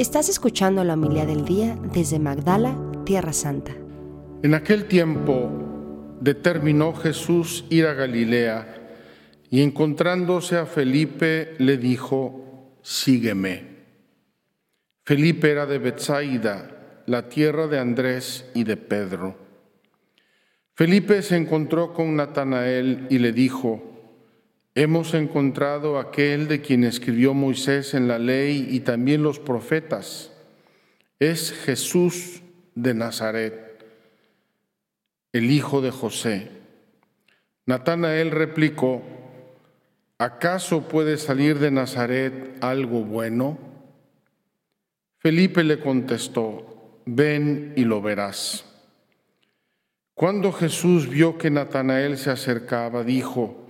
Estás escuchando la humildad del día desde Magdala, Tierra Santa. En aquel tiempo determinó Jesús ir a Galilea y encontrándose a Felipe le dijo, sígueme. Felipe era de Bethsaida, la tierra de Andrés y de Pedro. Felipe se encontró con Natanael y le dijo, hemos encontrado aquel de quien escribió Moisés en la ley y también los profetas. Es Jesús de Nazaret, el hijo de José. Natanael replicó, ¿acaso puede salir de Nazaret algo bueno? Felipe le contestó, ven y lo verás. Cuando Jesús vio que Natanael se acercaba, dijo,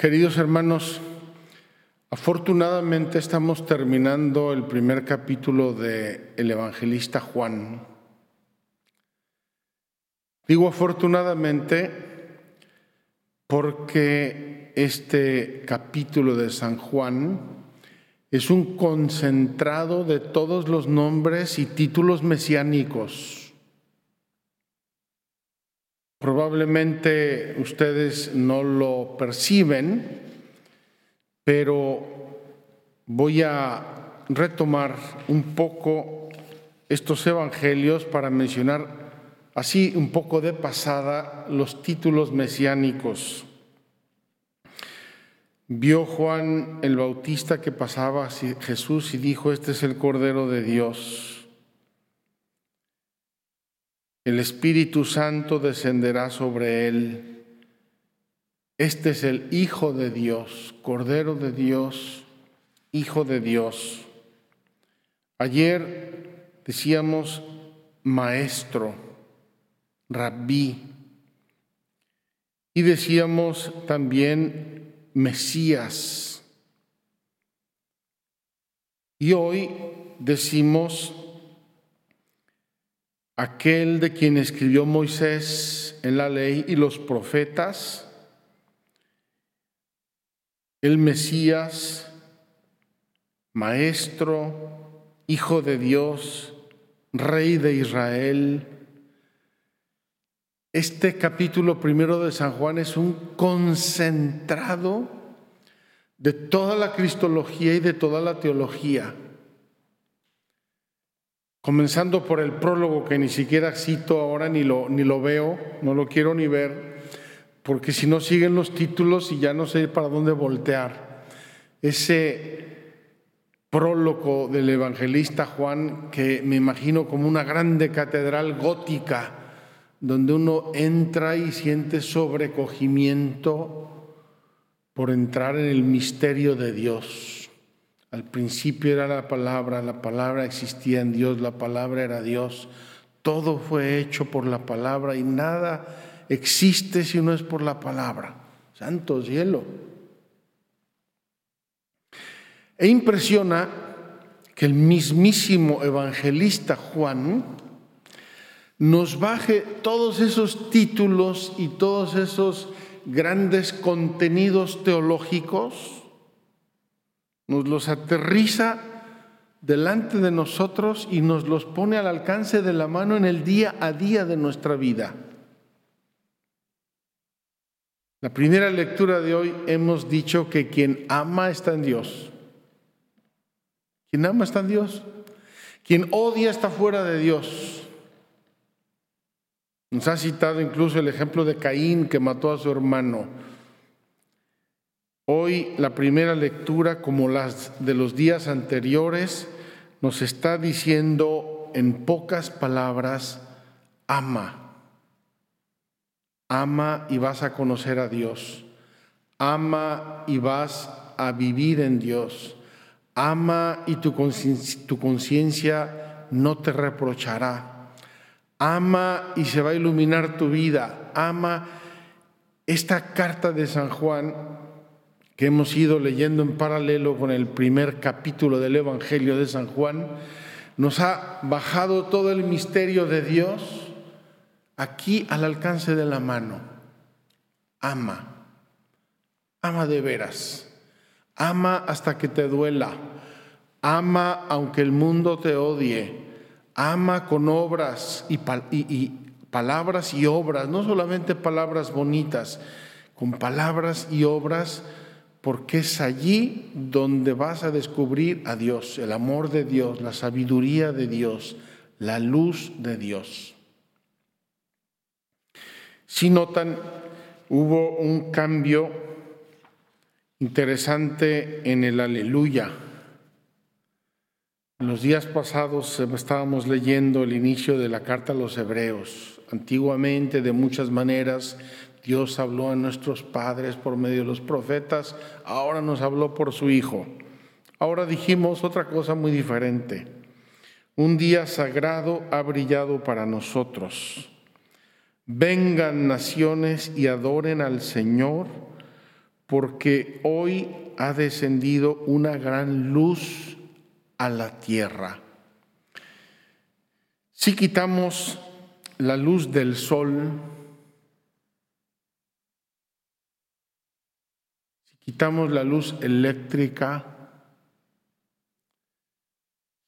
Queridos hermanos, afortunadamente estamos terminando el primer capítulo de El Evangelista Juan. Digo afortunadamente porque este capítulo de San Juan es un concentrado de todos los nombres y títulos mesiánicos. Probablemente ustedes no lo perciben, pero voy a retomar un poco estos evangelios para mencionar así un poco de pasada los títulos mesiánicos. Vio Juan el Bautista que pasaba a Jesús y dijo, este es el Cordero de Dios. El Espíritu Santo descenderá sobre él. Este es el Hijo de Dios, Cordero de Dios, Hijo de Dios. Ayer decíamos Maestro rabí. Y decíamos también Mesías. Y hoy decimos aquel de quien escribió Moisés en la ley y los profetas, el Mesías, Maestro, Hijo de Dios, Rey de Israel, este capítulo primero de San Juan es un concentrado de toda la cristología y de toda la teología. Comenzando por el prólogo que ni siquiera cito ahora ni lo, ni lo veo, no lo quiero ni ver, porque si no siguen los títulos y ya no sé para dónde voltear. Ese prólogo del evangelista Juan que me imagino como una grande catedral gótica donde uno entra y siente sobrecogimiento por entrar en el misterio de Dios. Al principio era la palabra, la palabra existía en Dios, la palabra era Dios. Todo fue hecho por la palabra y nada existe si no es por la palabra. Santo cielo. E impresiona que el mismísimo evangelista Juan, nos baje todos esos títulos y todos esos grandes contenidos teológicos, nos los aterriza delante de nosotros y nos los pone al alcance de la mano en el día a día de nuestra vida. La primera lectura de hoy hemos dicho que quien ama está en Dios. Quien ama está en Dios. Quien odia está fuera de Dios. Nos ha citado incluso el ejemplo de Caín que mató a su hermano. Hoy la primera lectura, como las de los días anteriores, nos está diciendo en pocas palabras, ama. Ama y vas a conocer a Dios. Ama y vas a vivir en Dios. Ama y tu conciencia no te reprochará. Ama y se va a iluminar tu vida. Ama esta carta de San Juan que hemos ido leyendo en paralelo con el primer capítulo del Evangelio de San Juan, nos ha bajado todo el misterio de Dios aquí al alcance de la mano. Ama, ama de veras, ama hasta que te duela, ama aunque el mundo te odie, ama con obras y, y palabras y obras, no solamente palabras bonitas, con palabras y obras porque es allí donde vas a descubrir a Dios, el amor de Dios, la sabiduría de Dios, la luz de Dios. Si notan, hubo un cambio interesante en el aleluya. En los días pasados estábamos leyendo el inicio de la carta a los hebreos. Antiguamente, de muchas maneras, Dios habló a nuestros padres por medio de los profetas, ahora nos habló por su Hijo. Ahora dijimos otra cosa muy diferente. Un día sagrado ha brillado para nosotros. Vengan naciones y adoren al Señor, porque hoy ha descendido una gran luz a la tierra. Si quitamos la luz del sol, quitamos la luz eléctrica,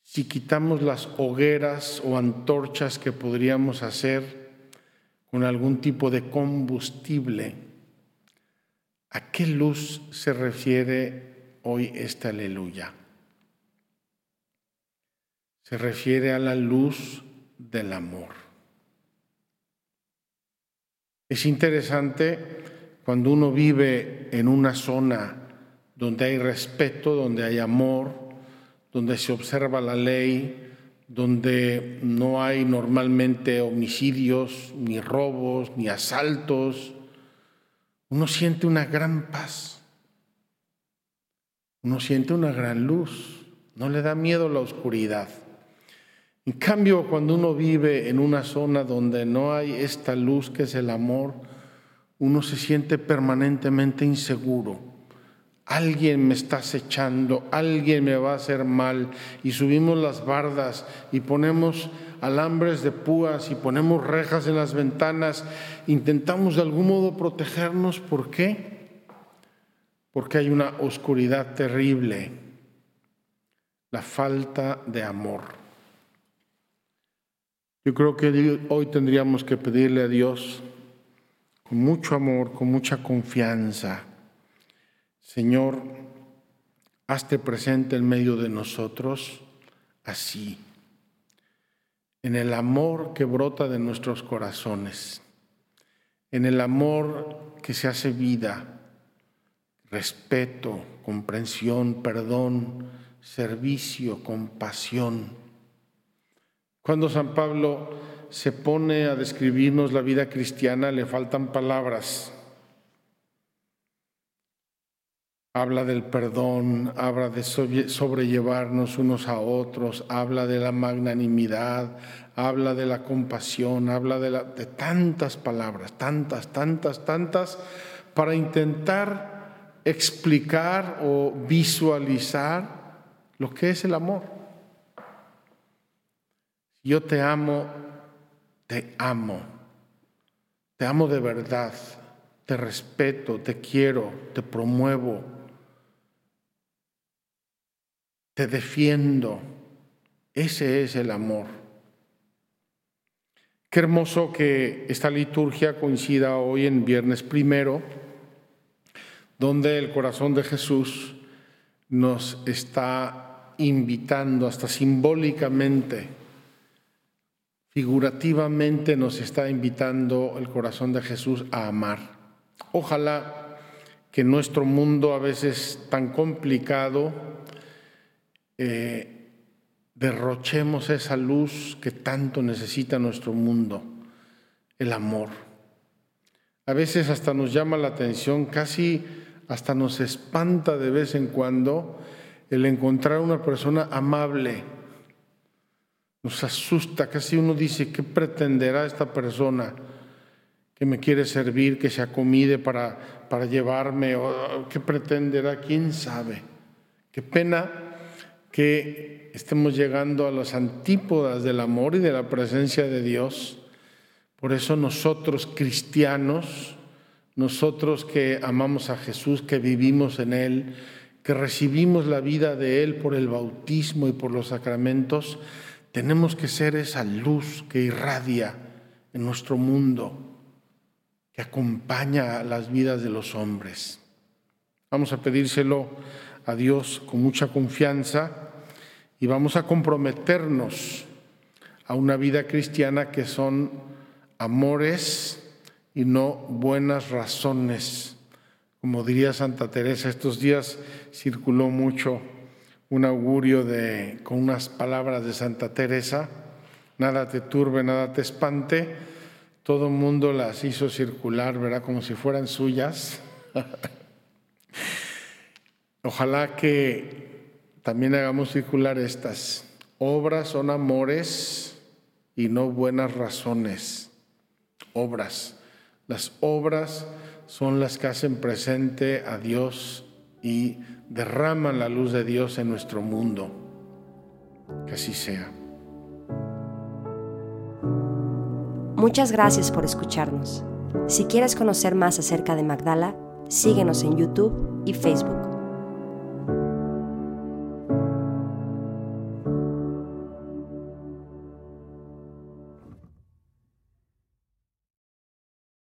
si quitamos las hogueras o antorchas que podríamos hacer con algún tipo de combustible, ¿a qué luz se refiere hoy esta aleluya? Se refiere a la luz del amor. Es interesante cuando uno vive en una zona donde hay respeto, donde hay amor, donde se observa la ley, donde no hay normalmente homicidios, ni robos, ni asaltos, uno siente una gran paz, uno siente una gran luz, no le da miedo la oscuridad. En cambio, cuando uno vive en una zona donde no hay esta luz que es el amor, uno se siente permanentemente inseguro. Alguien me está acechando, alguien me va a hacer mal y subimos las bardas y ponemos alambres de púas y ponemos rejas en las ventanas, intentamos de algún modo protegernos. ¿Por qué? Porque hay una oscuridad terrible, la falta de amor. Yo creo que hoy tendríamos que pedirle a Dios con mucho amor, con mucha confianza. Señor, hazte presente en medio de nosotros así, en el amor que brota de nuestros corazones, en el amor que se hace vida, respeto, comprensión, perdón, servicio, compasión. Cuando San Pablo se pone a describirnos la vida cristiana, le faltan palabras. Habla del perdón, habla de sobrellevarnos unos a otros, habla de la magnanimidad, habla de la compasión, habla de, de tantas palabras, tantas, tantas, tantas, para intentar explicar o visualizar lo que es el amor. Yo te amo, te amo, te amo de verdad, te respeto, te quiero, te promuevo, te defiendo. Ese es el amor. Qué hermoso que esta liturgia coincida hoy en viernes primero, donde el corazón de Jesús nos está invitando hasta simbólicamente, figurativamente nos está invitando el corazón de Jesús a amar. Ojalá que nuestro mundo a veces tan complicado eh, derrochemos esa luz que tanto necesita nuestro mundo, el amor. A veces hasta nos llama la atención, casi hasta nos espanta de vez en cuando el encontrar una persona amable. Nos asusta, casi uno dice, ¿qué pretenderá esta persona que me quiere servir, que se acomide para, para llevarme? ¿O ¿Qué pretenderá? ¿Quién sabe? Qué pena que estemos llegando a las antípodas del amor y de la presencia de Dios por eso nosotros cristianos, nosotros que amamos a Jesús, que vivimos en Él, que recibimos la vida de Él por el bautismo y por los sacramentos, tenemos que ser esa luz que irradia en nuestro mundo, que acompaña las vidas de los hombres. Vamos a pedírselo a Dios con mucha confianza y vamos a comprometernos a una vida cristiana que son amores y no buenas razones. Como diría Santa Teresa, estos días circuló mucho un augurio de, con unas palabras de Santa Teresa, nada te turbe, nada te espante, todo el mundo las hizo circular, ¿verdad? Como si fueran suyas. Ojalá que también hagamos circular estas. Obras son amores y no buenas razones obras. Las obras son las que hacen presente a Dios y derraman la luz de Dios en nuestro mundo. Que así sea. Muchas gracias por escucharnos. Si quieres conocer más acerca de Magdala, síguenos en YouTube y Facebook.